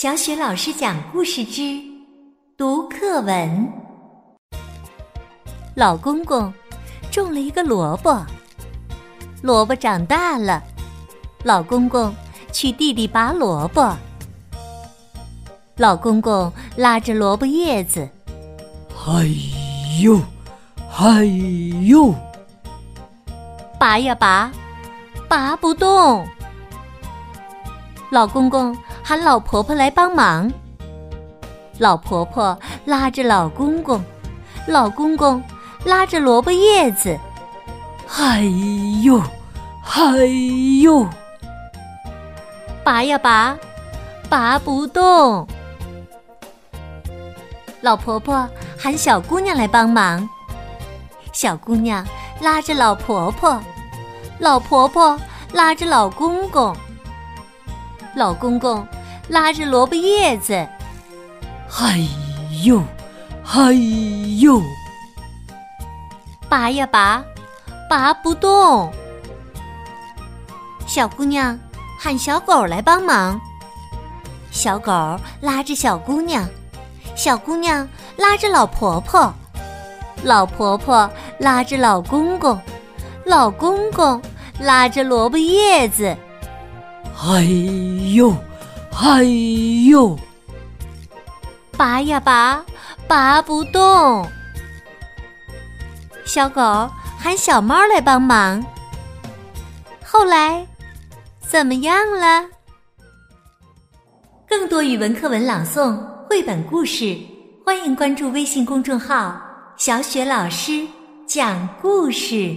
小雪老师讲故事之读课文。老公公种了一个萝卜，萝卜长大了，老公公去地里拔萝卜。老公公拉着萝卜叶子，嗨呦，嗨呦，拔呀拔，拔不动。老公公喊老婆婆来帮忙。老婆婆拉着老公公，老公公拉着萝卜叶子，哎呦，哎呦，拔呀拔，拔不动。老婆婆喊小姑娘来帮忙。小姑娘拉着老婆婆，老婆婆拉着老公公。老公公拉着萝卜叶子，嗨呦，嗨呦，拔呀拔，拔不动。小姑娘喊小狗来帮忙，小狗拉着小姑娘，小姑娘拉着老婆婆，老婆婆拉着老公公，老公公拉着萝卜叶子。哎呦，哎呦，拔呀拔，拔不动。小狗喊小猫来帮忙。后来怎么样了？更多语文课文朗诵、绘本故事，欢迎关注微信公众号“小雪老师讲故事”。